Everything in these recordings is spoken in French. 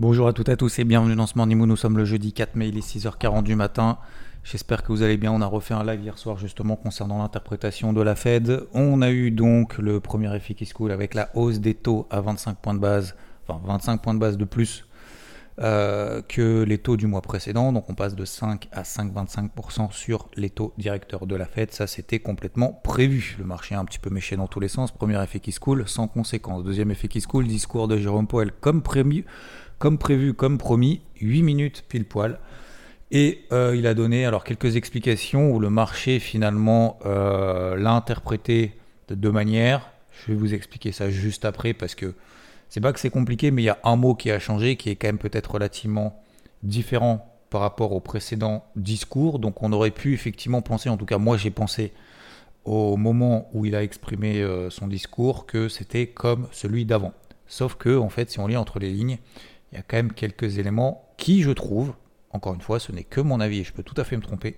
Bonjour à toutes et à tous et bienvenue dans ce Morning Nous sommes le jeudi 4 mai, il est 6h40 du matin. J'espère que vous allez bien. On a refait un live hier soir justement concernant l'interprétation de la Fed. On a eu donc le premier effet qui se coule avec la hausse des taux à 25 points de base, enfin 25 points de base de plus euh, que les taux du mois précédent. Donc on passe de 5 à 5,25% sur les taux directeurs de la Fed. Ça c'était complètement prévu. Le marché a un petit peu méché dans tous les sens. Premier effet qui se coule, sans conséquence. Deuxième effet qui se coule, discours de Jérôme Powell comme prévu comme prévu, comme promis, 8 minutes pile poil. Et euh, il a donné alors quelques explications où le marché finalement euh, l'a interprété de deux manières. Je vais vous expliquer ça juste après parce que c'est pas que c'est compliqué, mais il y a un mot qui a changé qui est quand même peut-être relativement différent par rapport au précédent discours. Donc on aurait pu effectivement penser, en tout cas moi j'ai pensé au moment où il a exprimé euh, son discours que c'était comme celui d'avant. Sauf que en fait si on lit entre les lignes, il y a quand même quelques éléments qui, je trouve, encore une fois, ce n'est que mon avis et je peux tout à fait me tromper,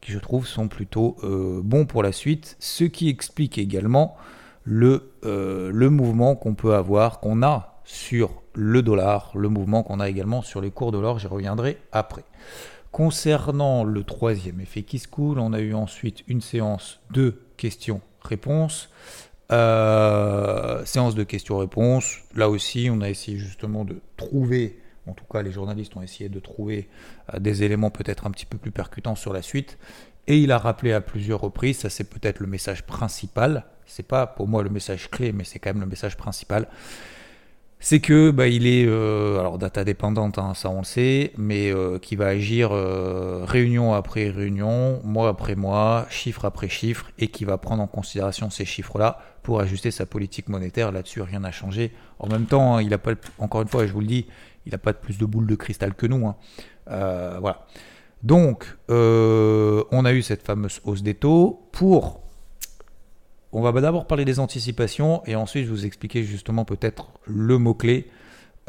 qui, je trouve, sont plutôt euh, bons pour la suite, ce qui explique également le, euh, le mouvement qu'on peut avoir, qu'on a sur le dollar, le mouvement qu'on a également sur les cours de l'or, j'y reviendrai après. Concernant le troisième effet qui se coule, on a eu ensuite une séance de questions-réponses. Euh, séance de questions-réponses. Là aussi, on a essayé justement de trouver, en tout cas les journalistes ont essayé de trouver euh, des éléments peut-être un petit peu plus percutants sur la suite. Et il a rappelé à plusieurs reprises, ça c'est peut-être le message principal, c'est pas pour moi le message clé, mais c'est quand même le message principal, c'est que bah, il est euh, alors data dépendante, hein, ça on le sait, mais euh, qui va agir euh, réunion après réunion, mois après mois, chiffre après chiffre, et qui va prendre en considération ces chiffres-là pour ajuster sa politique monétaire. Là-dessus, rien n'a changé. En même temps, hein, il a pas, encore une fois, je vous le dis, il n'a pas plus de boules de cristal que nous. Hein. voilà. Donc, on a eu cette fameuse hausse des taux pour on va d'abord parler des anticipations et ensuite je vous expliquer justement peut-être le mot-clé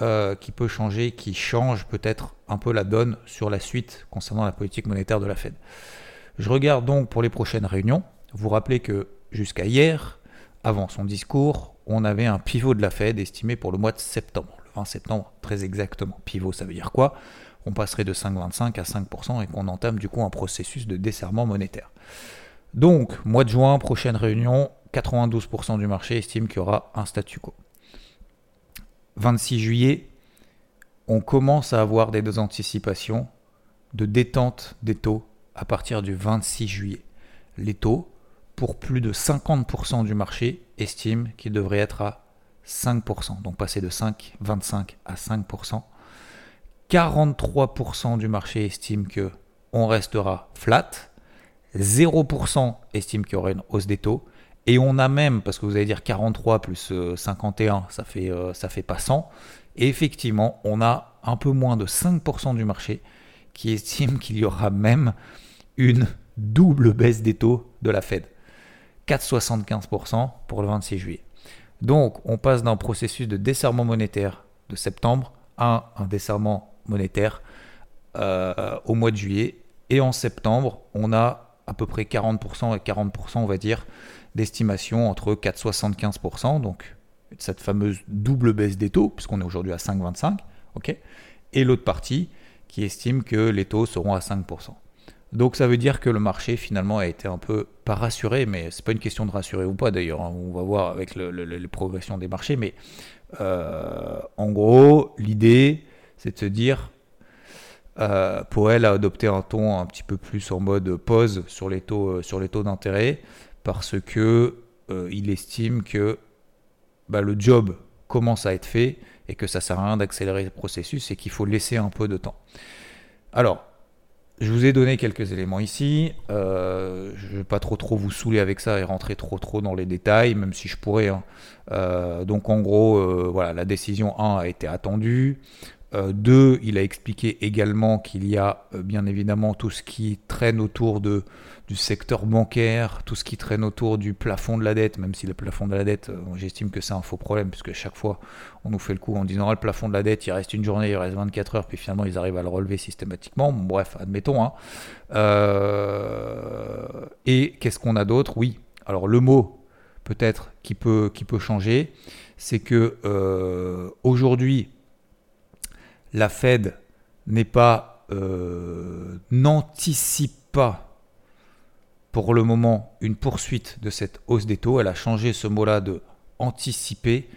euh, qui peut changer, qui change peut-être un peu la donne sur la suite concernant la politique monétaire de la Fed. Je regarde donc pour les prochaines réunions. Vous rappelez que jusqu'à hier, avant son discours, on avait un pivot de la Fed estimé pour le mois de septembre, le 20 septembre très exactement. Pivot, ça veut dire quoi? On passerait de 5,25 à 5% et qu'on entame du coup un processus de desserrement monétaire. Donc, mois de juin, prochaine réunion, 92% du marché estime qu'il y aura un statu quo. 26 juillet, on commence à avoir des anticipations de détente des taux à partir du 26 juillet. Les taux, pour plus de 50% du marché, estiment qu'ils devraient être à 5%, donc passer de 5, 25 à 5%. 43% du marché estiment que on restera flat, 0% estime qu'il y aura une hausse des taux. Et on a même, parce que vous allez dire 43 plus 51, euh, ça fait, euh, ça fait pas 100. Et effectivement, on a un peu moins de 5% du marché qui estime qu'il y aura même une double baisse des taux de la Fed. 4,75% pour le 26 juillet. Donc, on passe d'un processus de desserrement monétaire de septembre à un desserrement monétaire euh, au mois de juillet. Et en septembre, on a à peu près 40% et 40%, on va dire, d'estimation entre 4,75%, donc cette fameuse double baisse des taux, puisqu'on est aujourd'hui à 5,25, ok, et l'autre partie qui estime que les taux seront à 5%. Donc ça veut dire que le marché finalement a été un peu pas rassuré, mais c'est pas une question de rassurer ou pas d'ailleurs. Hein. on va voir avec les progressions des marchés, mais euh, en gros l'idée c'est de se dire euh, Powell a adopté un ton un petit peu plus en mode pause sur les taux, euh, d'intérêt parce que euh, il estime que bah, le job commence à être fait et que ça sert à rien d'accélérer le processus et qu'il faut laisser un peu de temps. Alors, je vous ai donné quelques éléments ici. je ne vais pas trop trop vous saouler avec ça et rentrer trop trop dans les détails, même si je pourrais. Hein. donc en gros, voilà, la décision 1 a été attendue. Euh, deux, il a expliqué également qu'il y a euh, bien évidemment tout ce qui traîne autour du secteur bancaire, tout ce qui traîne autour du plafond de la dette, même si le plafond de la dette, euh, j'estime que c'est un faux problème, puisque chaque fois on nous fait le coup en disant ah, le plafond de la dette, il reste une journée, il reste 24 heures, puis finalement ils arrivent à le relever systématiquement. bref, admettons. Hein. et qu'est-ce qu'on a d'autre? Oui, alors le mot peut-être qui peut, qui peut changer, c'est que aujourd'hui, la Fed n'est pas euh, n'anticipe pas pour le moment une poursuite de cette hausse des taux. Elle a changé ce mot-là de anticiper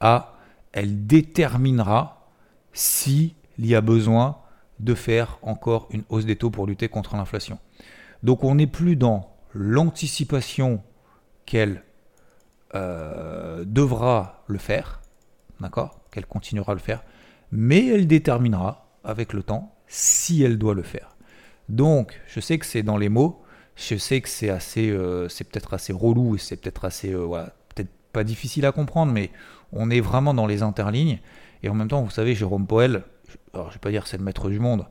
à elle déterminera s'il y a besoin de faire encore une hausse des taux pour lutter contre l'inflation. Donc on n'est plus dans l'anticipation qu'elle euh, devra le faire, d'accord? Qu'elle continuera à le faire, mais elle déterminera avec le temps si elle doit le faire. Donc, je sais que c'est dans les mots, je sais que c'est assez, euh, c'est peut-être assez relou et c'est peut-être assez, euh, peut-être pas difficile à comprendre, mais on est vraiment dans les interlignes. Et en même temps, vous savez, Jérôme Poel, alors je vais pas dire c'est le maître du monde,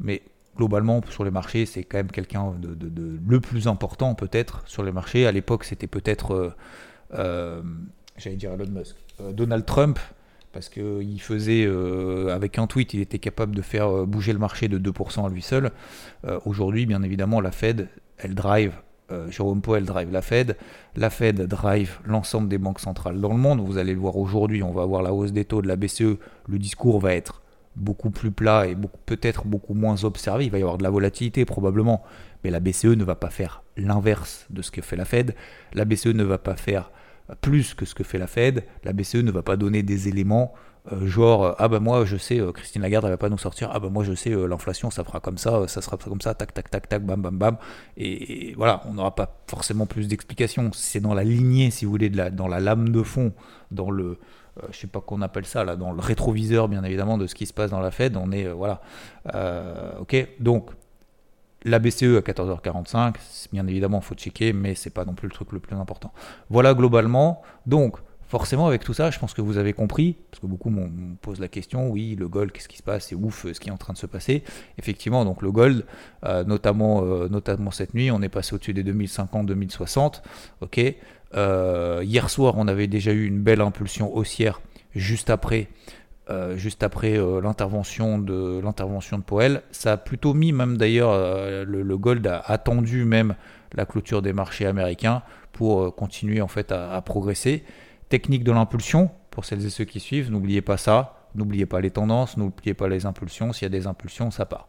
mais globalement sur les marchés, c'est quand même quelqu'un de, le plus important peut-être sur les marchés. À l'époque, c'était peut-être, euh, j'allais dire Elon Musk, Donald Trump, parce qu'il faisait, avec un tweet, il était capable de faire bouger le marché de 2% à lui seul. Aujourd'hui, bien évidemment, la Fed, elle drive Jérôme Powell drive la Fed, la Fed drive l'ensemble des banques centrales dans le monde. Vous allez le voir aujourd'hui, on va avoir la hausse des taux de la BCE. Le discours va être beaucoup plus plat et peut-être beaucoup moins observé. Il va y avoir de la volatilité probablement, mais la BCE ne va pas faire l'inverse de ce que fait la Fed. La BCE ne va pas faire plus que ce que fait la Fed. La BCE ne va pas donner des éléments euh, genre ah ben moi je sais euh, Christine Lagarde elle va pas nous sortir ah ben moi je sais euh, l'inflation ça fera comme ça ça sera comme ça tac tac tac tac bam bam bam et, voilà on n'aura pas forcément plus d'explications c'est dans la lignée si vous voulez de la, dans la lame de fond dans le euh, je sais pas qu'on appelle ça là, dans le rétroviseur bien évidemment de ce qui se passe dans la Fed. On est euh, voilà, euh, ok. Donc la BCE à 14h45, bien évidemment, faut checker, mais c'est pas non plus le truc le plus important. Voilà globalement. Donc forcément avec tout ça, je pense que vous avez compris, parce que beaucoup me posent la question, oui, le gold, qu'est-ce qui se passe? C'est ouf ce qui est en train de se passer. Effectivement, donc le gold, notamment, notamment cette nuit, on est passé au-dessus des 2050-2060, ok? Euh, hier soir, on avait déjà eu une belle impulsion haussière juste après, euh, juste après euh, l'intervention de l'intervention de Powell. Ça a plutôt mis même d'ailleurs le, gold a attendu même la clôture des marchés américains pour continuer en fait à, à progresser. Technique de l'impulsion pour celles et ceux qui suivent, n'oubliez pas ça. N'oubliez pas les tendances, n'oubliez pas les impulsions. S'il y a des impulsions, ça part.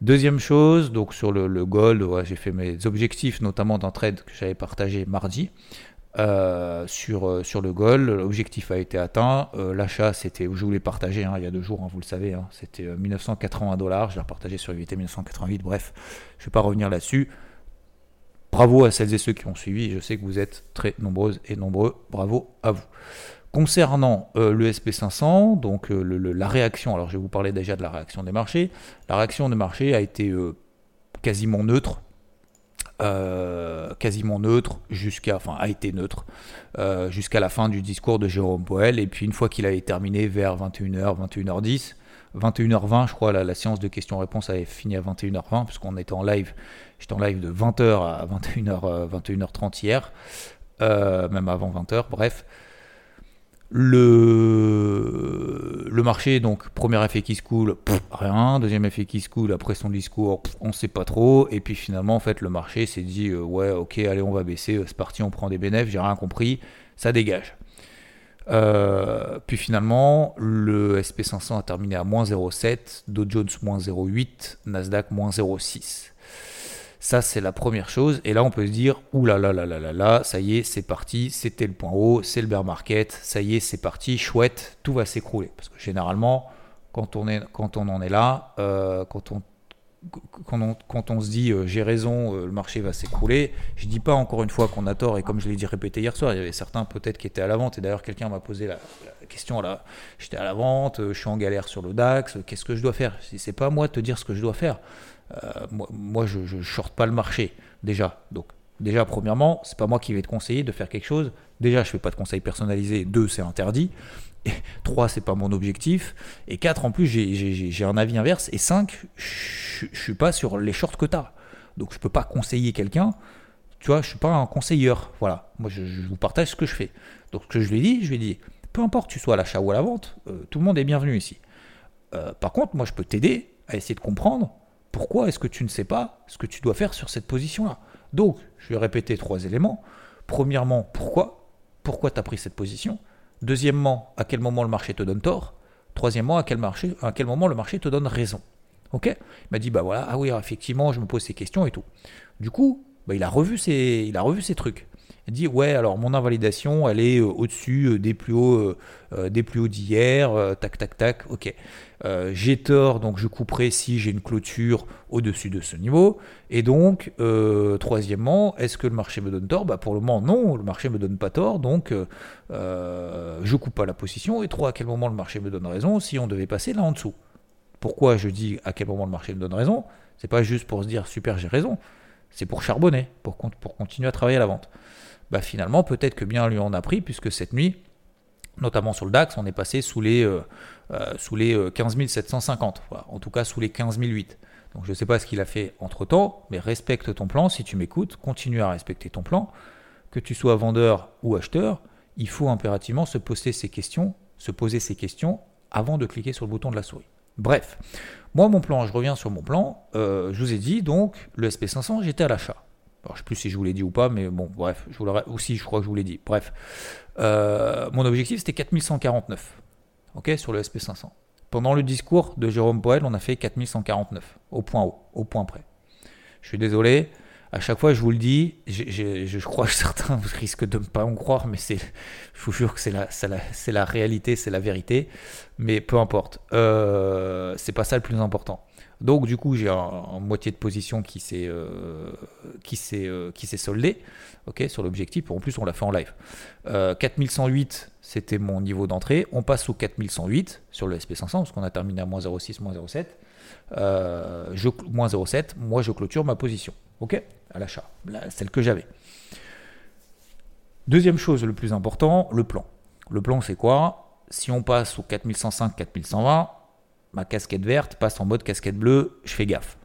Deuxième chose, donc sur le, gold, j'ai fait mes objectifs, notamment d'un trade que j'avais partagé mardi. Euh, sur, euh, sur le gold, l'objectif a été atteint. Euh, l'achat, c'était, je voulais partager hein, il y a deux jours, hein, vous le savez, hein, c'était 1980 dollars. Je l'ai repartagé sur UVT 1988. Bref, je ne vais pas revenir là-dessus. Bravo à celles et ceux qui ont suivi. Je sais que vous êtes très nombreuses et nombreux. Bravo à vous. Concernant le SP500, donc la réaction, alors je vais vous parler déjà de la réaction des marchés. La réaction des marchés a été quasiment neutre, quasiment neutre jusqu'à, enfin a été neutre jusqu'à la fin du discours de Jérôme Poel. Et puis une fois qu'il avait terminé vers 21h, 21h10, 21h20, je crois, la, la séance de questions-réponses avait fini à 21h20 puisqu'on était en live. J'étais en live de 20h à 21h, 21h30 hier, même avant 20h. Bref. Le, marché, donc, premier effet qui se coule, rien. Deuxième effet qui se coule, après son discours, on sait pas trop. Et puis finalement, en fait, le marché s'est dit, euh, ouais, ok, allez, on va baisser, c'est parti, on prend des bénéfices, j'ai rien compris, ça dégage. Euh, puis finalement, le SP500 a terminé à moins 0,7, Dow Jones moins 0,8, Nasdaq moins 0,6. Ça, c'est la première chose. Et là, on peut se dire, là là là là là ça y est, c'est parti, c'était le point haut, c'est le bear market, ça y est, c'est parti, chouette, tout va s'écrouler. Parce que généralement, quand on, est, quand on en est là, euh, quand, on, quand, on, se dit euh, j'ai raison, euh, le marché va s'écrouler, je dis pas encore une fois qu'on a tort, et comme je l'ai dit répété hier soir, il y avait certains peut-être qui étaient à la vente, et d'ailleurs quelqu'un m'a posé la, question là, j'étais à la vente, je suis en galère sur le DAX, qu'est-ce que je dois faire? C'est pas moi de te dire ce que je dois faire. Euh, moi, je ne shorte pas le marché, déjà. Donc, déjà, premièrement, c'est pas moi qui vais te conseiller de faire quelque chose. Déjà, je fais pas de conseils personnalisés. Deux, c'est interdit. Et trois, c'est pas mon objectif. Et quatre, en plus, j'ai un avis inverse. Et cinq, je suis pas sur les shorts que tu as. Donc, je peux pas conseiller quelqu'un. Tu vois, je suis pas un conseilleur. Voilà. Moi, je, vous partage ce que je fais. Donc, ce que je lui dit, je lui dit, peu importe, tu sois à l'achat ou à la vente, euh, tout le monde est bienvenu ici. Euh, par contre, moi, je peux t'aider à essayer de comprendre pourquoi est-ce que tu ne sais pas ce que tu dois faire sur cette position-là? Donc, je vais répéter trois éléments. Premièrement, pourquoi? Pourquoi tu as pris cette position? Deuxièmement, à quel moment le marché te donne tort? Troisièmement, à quel, marché, à quel moment le marché te donne raison? Ok? Il m'a dit, bah voilà, ah oui, effectivement, je me pose ces questions et tout. Du coup, bah, il, a revu ses, il a revu ses trucs. Dit ouais alors mon invalidation elle est euh, au-dessus euh, des plus hauts euh, des plus hauts d'hier tac tac tac ok. J'ai tort donc je couperai si j'ai une clôture au-dessus de ce niveau. Et donc troisièmement est-ce que le marché me donne tort? Bah pour le moment non le marché me donne pas tort donc je coupe pas la position. Et trois à quel moment le marché me donne raison? Si on devait passer là en dessous. Pourquoi je dis à quel moment le marché me donne raison? C'est pas juste pour se dire super j'ai raison. C'est pour charbonner pour continuer à travailler à la vente bah finalement peut-être que bien lui en a pris, puisque cette nuit, notamment sur le DAX, on est passé sous les, euh, euh, sous les 15 euh, 750, en tout cas sous les 15 008. Donc je ne sais pas ce qu'il a fait entre-temps, mais respecte ton plan, si tu m'écoutes, continue à respecter ton plan, que tu sois vendeur ou acheteur, il faut impérativement se poser ces questions, se poser ces questions avant de cliquer sur le bouton de la souris. Bref, moi mon plan, je reviens sur mon plan, je vous ai dit donc le SP500 j'étais à l'achat. Alors, je sais plus si je vous l'ai dit ou pas, mais bon, bref, je vous aussi, je crois que je vous l'ai dit. Bref, euh, mon objectif c'était 4149, ok, sur le SP500. Pendant le discours de Jérôme Poel, on a fait 4149, au point haut, au point près. Je suis désolé, à chaque fois je vous le dis, je crois que certains risquent de ne pas en croire, mais je vous jure que c'est la, c'est la, réalité, c'est la vérité, mais peu importe, euh, c'est pas ça le plus important. Donc du coup, j'ai un, moitié de position qui s'est euh, qui s'est euh, qui s'est soldé, ok, sur l'objectif. En plus, on l'a fait en live. 4108, euh, c'était mon niveau d'entrée. On passe au 4108 sur le SP500 parce qu'on a terminé à moins 0,6, moins 0,7. je, moins 0,7. Moi, je clôture ma position, ok, à l'achat, celle que j'avais. Deuxième chose, le plus important, le plan. Le plan, c'est quoi? Si on passe au 4105, 4120 ma casquette verte passe en mode casquette bleue, je fais gaffe.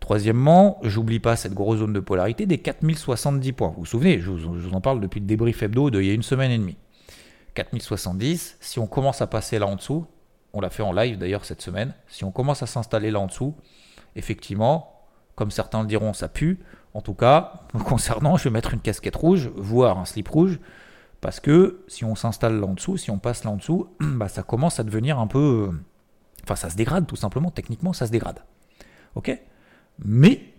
Troisièmement, j'oublie pas cette grosse zone de polarité des 4070 points. Vous vous souvenez, je vous, en parle depuis le débrief hebdo d'il y a une semaine et demie. 4070, si on commence à passer là en dessous, on l'a fait en live d'ailleurs cette semaine, si on commence à s'installer là en dessous, effectivement, comme certains le diront, ça pue. En tout cas, concernant, je vais mettre une casquette rouge, voire un slip rouge, parce que si on s'installe là en dessous, si on passe là en dessous, bah, ça commence à devenir un peu Enfin, ça se dégrade tout simplement, techniquement, ça se dégrade. Ok? Mais,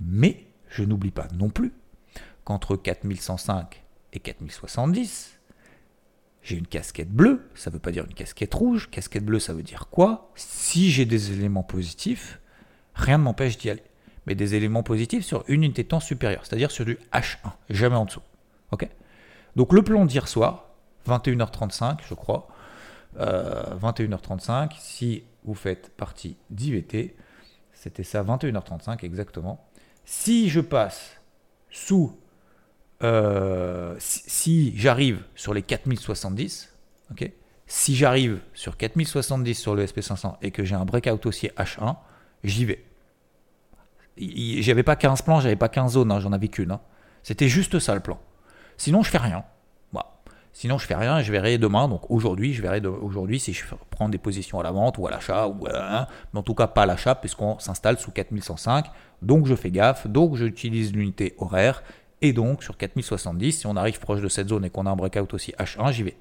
mais, je n'oublie pas non plus qu'entre 4105 et 4070, j'ai une casquette bleue, ça ne veut pas dire une casquette rouge. Casquette bleue, ça veut dire quoi? Si j'ai des éléments positifs, rien ne m'empêche d'y aller. Mais des éléments positifs sur une unité de temps supérieure, c'est-à-dire sur du H1, jamais en dessous. Ok? Donc le plan d'hier soir, 21h35, je crois, 21h35. Euh, si vous faites partie d'IVT, c'était ça, 21h35 exactement. Si je passe sous, euh, si, j'arrive sur les 4070, ok, si j'arrive sur 4070 sur le SP500 et que j'ai un breakout haussier H1, j'y vais. J'avais pas 15 plans, j'avais pas 15 zones, hein, j'en avais qu'une. Hein. C'était juste ça le plan. Sinon, je fais rien. Sinon, je fais rien, je verrai demain. Donc aujourd'hui, je verrai aujourd'hui si je prends des positions à la vente ou à l'achat, ou à, mais en tout cas pas à l'achat, puisqu'on s'installe sous 4105. Donc je fais gaffe, donc j'utilise l'unité horaire. Et donc sur 4070, si on arrive proche de cette zone et qu'on a un breakout aussi H1, j'y vais.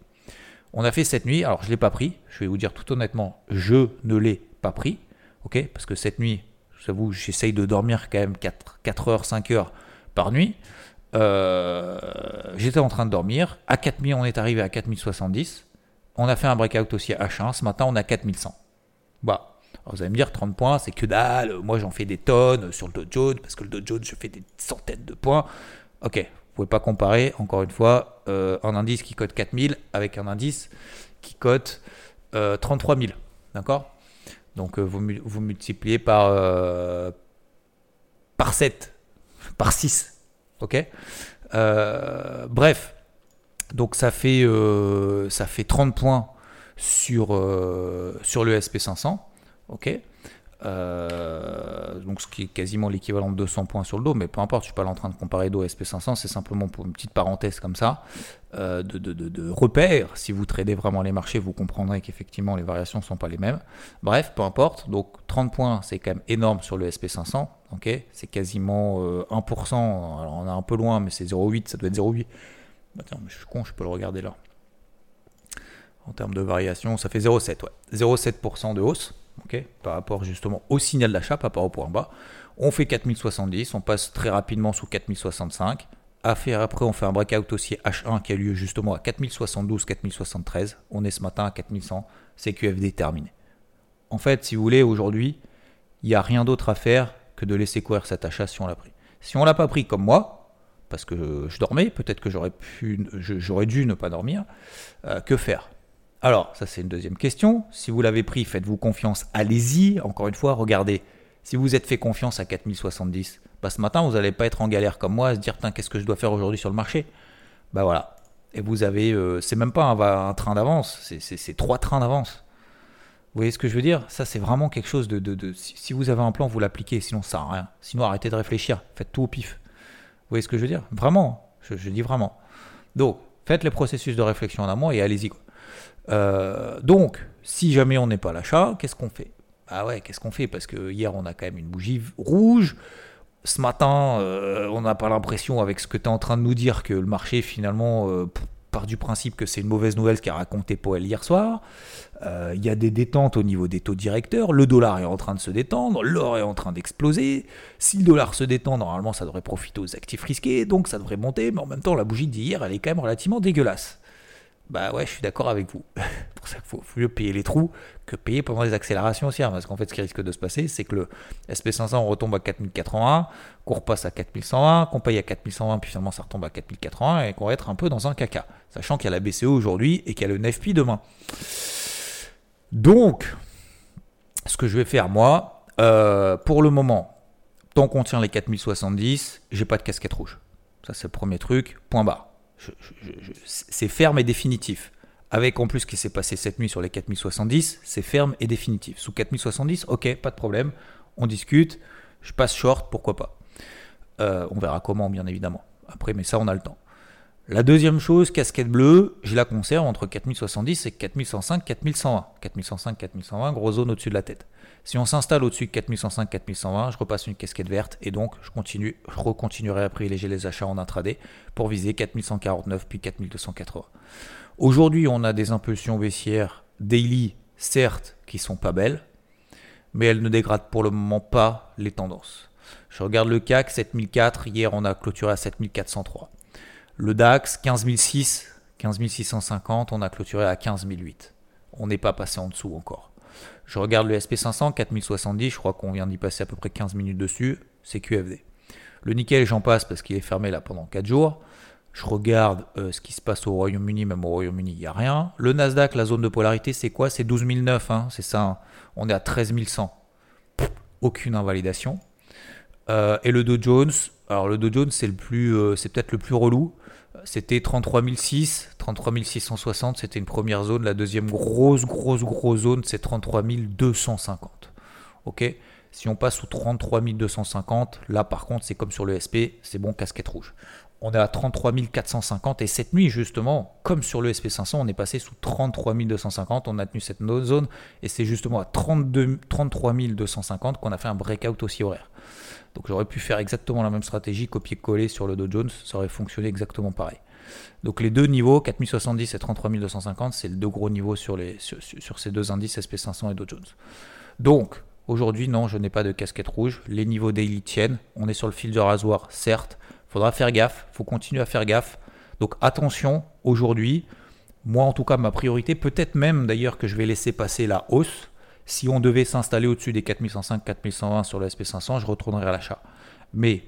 On a fait cette nuit, alors je ne l'ai pas pris, je vais vous dire tout honnêtement, je ne l'ai pas pris, ok? Parce que cette nuit, j'avoue, j'essaye de dormir quand même 4, 4 heures, 5 heures par nuit. Euh, j'étais en train de dormir. À 4000, on est arrivé à 4070. On a fait un breakout aussi à H1. Ce matin, on a 4100. Bah, vous allez me dire 30 points, c'est que dalle. Moi, j'en fais des tonnes sur le Dow Jones parce que le Dow Jones, je fais des centaines de points. Ok, vous pouvez pas comparer, encore une fois, euh, un indice qui cote 4000 avec un indice qui cote 33 000. D'accord? Donc, euh, vous, vous multipliez par, par 7, par 6 Ok. Euh, Bref, donc ça fait, euh, ça fait 30 points sur, euh, sur le SP500. Ok donc ce qui est quasiment l'équivalent de 200 points sur le dos, mais peu importe, je suis pas là en train de comparer dos SP500, c'est simplement pour une petite parenthèse comme ça, de, de, de, repère. Si vous tradez vraiment les marchés, vous comprendrez qu'effectivement les variations ne sont pas les mêmes. Bref, peu importe, donc 30 points, c'est quand même énorme sur le SP500 ok? C'est quasiment 1%. Euh, Alors on est un peu loin, mais c'est 0,8, ça doit être 0,8. Attends, mais je suis con, je peux le regarder là. En termes de variation, ça fait 0,7, ouais. 0,7% de hausse, par rapport justement au signal d'achat, par rapport au point bas. On fait 4070, on passe très rapidement sous 4065. À faire après, on fait un breakout aussi H1 qui a lieu justement à 4072, 4073. On est ce matin à 4100, c'est QFD terminé. En fait, si vous voulez, aujourd'hui, il n'y a rien d'autre à faire que de laisser courir cet achat si on l'a pris. Si on l'a pas pris comme moi, parce que je dormais, peut-être que j'aurais dû ne pas dormir, euh, que faire? Alors, ça c'est une deuxième question. Si vous l'avez pris, faites-vous confiance, allez-y. Encore une fois, regardez. Si vous êtes fait confiance à 4070, bah, ce matin, vous n'allez pas être en galère comme moi à se dire, qu'est-ce que je dois faire aujourd'hui sur le marché? Bah voilà. Et vous avez, euh, c'est même pas un, train d'avance, c'est trois trains d'avance. Vous voyez ce que je veux dire? Ça, c'est vraiment quelque chose de, si, vous avez un plan, vous l'appliquez, sinon ça sert à rien. Sinon, arrêtez de réfléchir, faites tout au pif. Vous voyez ce que je veux dire? Vraiment, je, dis vraiment. Donc, faites le processus de réflexion en amont et allez-y. Euh, donc, si jamais on n'est pas à l'achat, qu'est-ce qu'on fait? Ah ouais, qu'est-ce qu'on fait? Parce que hier, on a quand même une bougie rouge ce matin, euh, on n'a pas l'impression, avec ce que tu es en train de nous dire, que le marché finalement euh, part du principe que c'est une mauvaise nouvelle ce qu'a raconté Powell hier soir. Il y a des détentes au niveau des taux directeurs. Le dollar est en train de se détendre, l'or est en train d'exploser. Si le dollar se détend, normalement ça devrait profiter aux actifs risqués, donc ça devrait monter. Mais en même temps, la bougie d'hier, elle est quand même relativement dégueulasse. Bah ouais, je suis d'accord avec vous. c'est pour ça qu'il faut, mieux payer les trous que payer pendant les accélérations aussi. Parce qu'en fait, ce qui risque de se passer, c'est que le SP500 retombe à 4080, qu'on repasse à 4120, qu'on paye à 4120, puis finalement ça retombe à 4080 et qu'on va être un peu dans un caca. Sachant qu'il y a la BCE aujourd'hui et qu'il y a le NFP demain. Donc, ce que je vais faire moi, euh, pour le moment, tant qu'on tient les 4070, j'ai pas de casquette rouge. Ça, c'est le premier truc. Point barre c'est ferme et définitif. Avec en plus ce qui s'est passé cette nuit sur les 4070, c'est ferme et définitif. Sous 4070, ok, pas de problème, on discute, je passe short, pourquoi pas. Euh, on verra comment, bien évidemment. Après, mais ça, on a le temps. La deuxième chose, casquette bleue, je la conserve entre 4070 et 4105, 4120. 4105, 4120, gros zone au-dessus de la tête. Si on s'installe au-dessus de 4105, 4120, je repasse une casquette verte et donc je, continue, je recontinuerai à privilégier les achats en intraday pour viser 4149 puis 4280. Aujourd'hui, on a des impulsions baissières daily, certes, qui sont pas belles, mais elles ne dégradent pour le moment pas les tendances. Je regarde le CAC 7004, hier on a clôturé à 7403. Le DAX 15006, 15650, on a clôturé à 15008. On n'est pas passé en dessous encore. Je regarde le SP500, 4070, je crois qu'on vient d'y passer à peu près 15 minutes dessus, c'est QFD. Le nickel, j'en passe parce qu'il est fermé là pendant 4 jours. Je regarde euh, ce qui se passe au Royaume-Uni, même au Royaume-Uni, il n'y a rien. Le Nasdaq, la zone de polarité, c'est quoi? C'est 12 hein, c'est ça. Hein. On est à 13 100. aucune invalidation. Euh, et le Dow Jones, alors le Dow Jones, c'est le plus, euh, c'est peut-être le plus relou. C'était 33 006, 33 660, c'était une première zone. La deuxième grosse, grosse, grosse zone, c'est 33 250. Ok? Si on passe sous 33 250, là par contre, c'est comme sur le SP, c'est bon, casquette rouge. On est à 33 450 et cette nuit, justement, comme sur le SP500, on est passé sous 33 250. On a tenu cette zone et c'est justement à 32, 33 250 qu'on a fait un breakout aussi horaire. Donc j'aurais pu faire exactement la même stratégie, copier-coller sur le Dow Jones, ça aurait fonctionné exactement pareil. Donc les deux niveaux, 4070 et 33250, c'est le deux gros niveaux sur, les, sur, ces deux indices SP500 et Dow Jones. Donc aujourd'hui, non, je n'ai pas de casquette rouge. Les niveaux daily tiennent. On est sur le fil de rasoir, certes. Faudra faire gaffe, faut continuer à faire gaffe. Donc attention, aujourd'hui, moi en tout cas, ma priorité, peut-être même d'ailleurs que je vais laisser passer la hausse si on devait s'installer au-dessus des 4105, 4120 sur le SP500, je retournerai à l'achat. Mais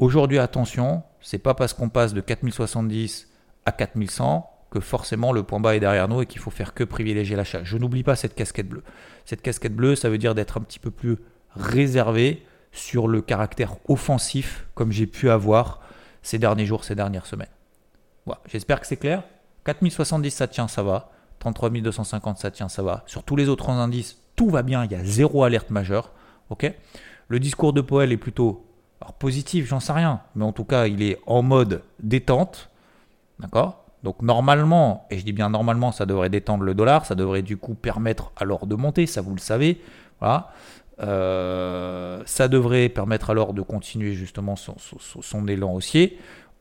aujourd'hui, attention, c'est pas parce qu'on passe de 4070 à 4100 que forcément le point bas est derrière nous et qu'il faut faire que privilégier l'achat. Je n'oublie pas cette casquette bleue. Cette casquette bleue, ça veut dire d'être un petit peu plus réservé sur le caractère offensif comme j'ai pu avoir ces derniers jours, ces dernières semaines. Voilà, j'espère que c'est clair. 4070, ça tient, ça va. 33 250, ça tient, ça va. Sur tous les autres indices, tout va bien, il y a zéro alerte majeure. le discours de Poel est plutôt positif, j'en sais rien, mais en tout cas, il est en mode détente. D'accord? Donc normalement, et je dis bien normalement, ça devrait détendre le dollar, ça devrait du coup permettre alors de monter, ça vous le savez. Voilà. Euh, ça devrait permettre alors de continuer justement son élan haussier.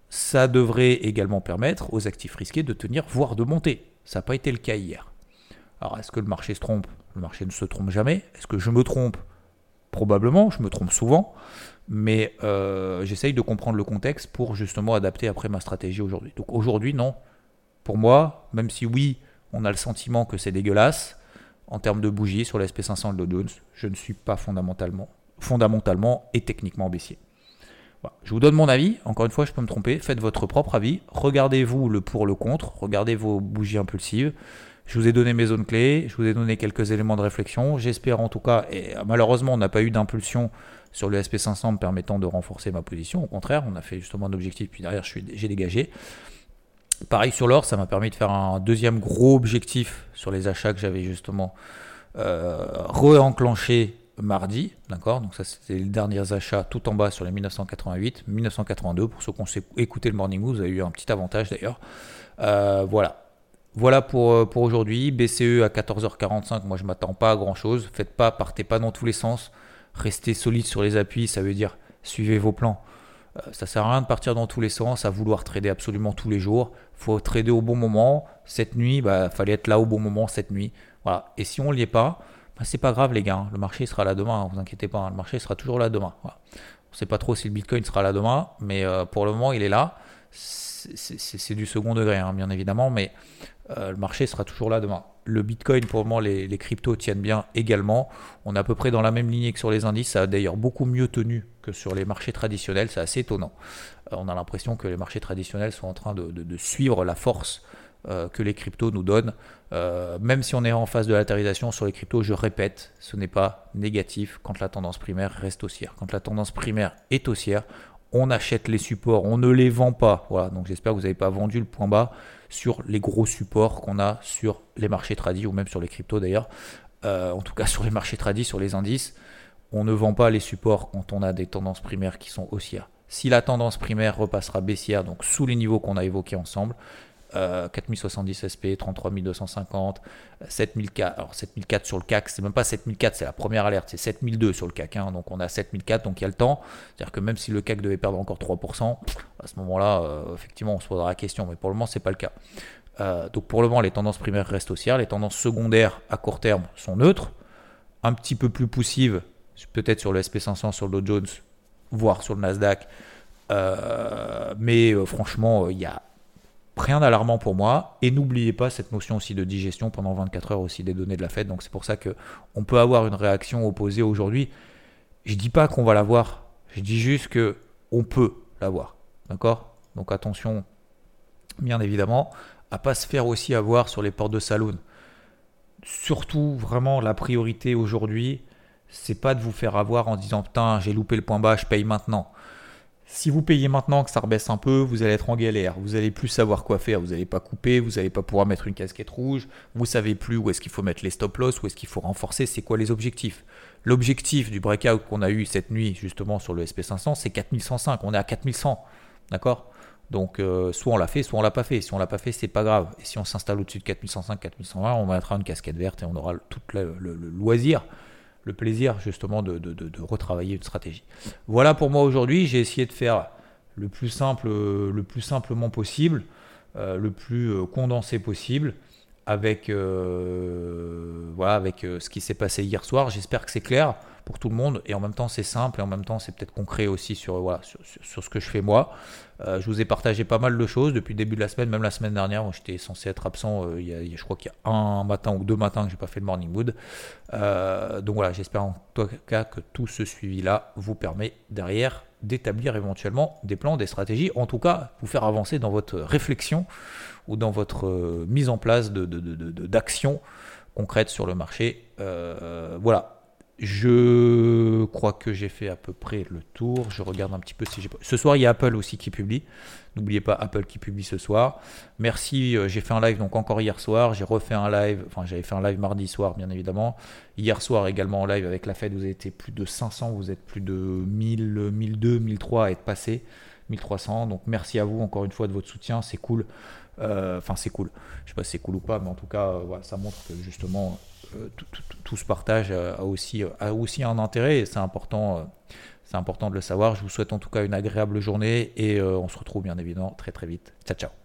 Ça devrait également permettre aux actifs risqués de tenir, voire de monter. Ça n'a pas été le cas hier. Alors, est-ce que le marché se trompe? Le marché ne se trompe jamais. Est-ce que je me trompe? Probablement, je me trompe souvent. Mais euh, j'essaye de comprendre le contexte pour justement adapter après ma stratégie aujourd'hui. Donc aujourd'hui, non. Pour moi, même si oui, on a le sentiment que c'est dégueulasse, en termes de bougies sur l'SP 500 de Dow Jones, je ne suis pas fondamentalement, fondamentalement et techniquement baissier. Je vous donne mon avis, encore une fois, je peux me tromper, faites votre propre avis, regardez-vous le pour, le contre, regardez vos bougies impulsives. Je vous ai donné mes zones clés, je vous ai donné quelques éléments de réflexion. J'espère en tout cas, et malheureusement on n'a pas eu d'impulsion sur le SP500 me permettant de renforcer ma position. Au contraire, on a fait justement un objectif, puis derrière j'ai dégagé. Pareil sur l'or, ça m'a permis de faire un deuxième gros objectif sur les achats que j'avais justement euh, re-enclenché mardi. D'accord Donc ça c'était les derniers achats tout en bas sur les 1988, 1982. Pour ceux qui ont écouté le Morning Mood, vous avez eu un petit avantage d'ailleurs. Euh, voilà. Voilà pour, euh, pour aujourd'hui. BCE à 14h45, moi je m'attends pas à grand chose. Faites pas, partez pas dans tous les sens. Restez solide sur les appuis, ça veut dire suivez vos plans. Euh, ça sert à rien de partir dans tous les sens, à vouloir trader absolument tous les jours. faut trader au bon moment. Cette nuit, bah, fallait être là au bon moment cette nuit. Voilà. Et si on ne l'y est pas, bah, c'est pas grave les gars. Hein. Le marché sera là demain, hein, vous inquiétez pas. Hein. Le marché sera toujours là demain. On ne sait pas trop si le Bitcoin sera là demain, mais euh, pour le moment il est là. C'est du second degré, bien évidemment, mais euh, le marché sera toujours là demain. Le Bitcoin, pour le moment, les, les, cryptos tiennent bien également. On est à peu près dans la même lignée que sur les indices. Ça a d'ailleurs beaucoup mieux tenu que sur les marchés traditionnels. C'est assez étonnant. Euh, on a l'impression que les marchés traditionnels sont en train de, suivre la force euh, que les cryptos nous donnent. même si on est en phase de latérisation sur les cryptos, je répète, ce n'est pas négatif quand la tendance primaire reste haussière. Quand la tendance primaire est haussière, on achète les supports, on ne les vend pas. Voilà, donc j'espère que vous n'avez pas vendu le point bas sur les gros supports qu'on a sur les marchés tradis ou même sur les cryptos d'ailleurs. Euh, en tout cas sur les marchés tradis, sur les indices, on ne vend pas les supports quand on a des tendances primaires qui sont haussières. Si la tendance primaire repassera baissière, donc sous les niveaux qu'on a évoqués ensemble, 4070 SP, 33250, 7004. Alors 7004 sur le CAC, c'est même pas 7004, c'est la première alerte, c'est 7002 sur le CAC. Hein. donc on a 7004, donc il y a le temps. C'est-à-dire que même si le CAC devait perdre encore 3%, à ce moment-là, euh, effectivement, on se posera la question. Mais pour le moment, c'est pas le cas. Euh, donc pour le moment, les tendances primaires restent haussières. Les tendances secondaires à court terme sont neutres. Un petit peu plus poussives, peut-être sur le SP500, sur le Dow Jones, voire sur le Nasdaq. Euh, mais franchement, il y a rien d'alarmant pour moi. Et n'oubliez pas cette notion aussi de digestion pendant 24 heures aussi des données de la Fed. Donc c'est pour ça que on peut avoir une réaction opposée aujourd'hui. Je dis pas qu'on va l'avoir. Je dis juste que on peut l'avoir. D'accord? Donc attention, bien évidemment, à pas se faire aussi avoir sur les portes de saloon. Surtout, vraiment, la priorité aujourd'hui, c'est pas de vous faire avoir en disant putain, j'ai loupé le point bas, je paye maintenant. Si vous payez maintenant que ça rebaisse un peu, vous allez être en galère. Vous allez plus savoir quoi faire. Vous n'allez pas couper, vous n'allez pas pouvoir mettre une casquette rouge. Vous savez plus où est-ce qu'il faut mettre les stop loss, où est-ce qu'il faut renforcer. C'est quoi les objectifs L'objectif du breakout qu'on a eu cette nuit justement sur le SP500, c'est 4105. On est à 4100, d'accord? Donc euh, soit on l'a fait, soit on l'a pas fait. Si on l'a pas fait, c'est pas grave. Et si on s'installe au-dessus de 4105, 4120, on mettra une casquette verte et on aura tout le loisir le plaisir justement de, retravailler une stratégie. Voilà pour moi aujourd'hui, j'ai essayé de faire le plus simple, le plus simplement possible, euh, le plus euh, condensé possible, avec, euh, ce qui s'est passé hier soir. J'espère que c'est clair pour tout le monde et en même temps c'est simple et en même temps c'est peut-être concret aussi sur, voilà, sur, ce que je fais moi. Euh, je vous ai partagé pas mal de choses depuis le début de la semaine, même la semaine dernière, j'étais censé être absent, euh, il, y a, je crois qu'il y a un matin ou deux matins que j'ai pas fait le morning mood. Euh, donc voilà, j'espère en tout cas que tout ce suivi-là vous permet derrière d'établir éventuellement des plans, des stratégies, en tout cas vous faire avancer dans votre réflexion ou dans votre mise en place d'actions de, concrètes sur le marché. voilà, je crois que j'ai fait à peu près le tour. Je regarde un petit peu si j'ai Ce soir, il y a Apple aussi qui publie. N'oubliez pas Apple qui publie ce soir. Merci. Euh, j'ai fait un live donc encore hier soir. J'ai refait un live. Enfin, j'avais fait un live mardi soir, bien évidemment. Hier soir également en live avec la Fed. Vous avez été plus de 500. Vous êtes plus de 1000, 1002, 1003 à être passé. 1300. Donc merci à vous encore une fois de votre soutien. C'est cool. Euh, enfin, c'est cool. Je sais pas si c'est cool ou pas, mais en tout cas, euh, ça montre que justement euh, tout, ce partage a aussi, a aussi un intérêt et c'est important, c'est important de le savoir. Je vous souhaite en tout cas une agréable journée et on se retrouve bien évidemment très très vite. Ciao ciao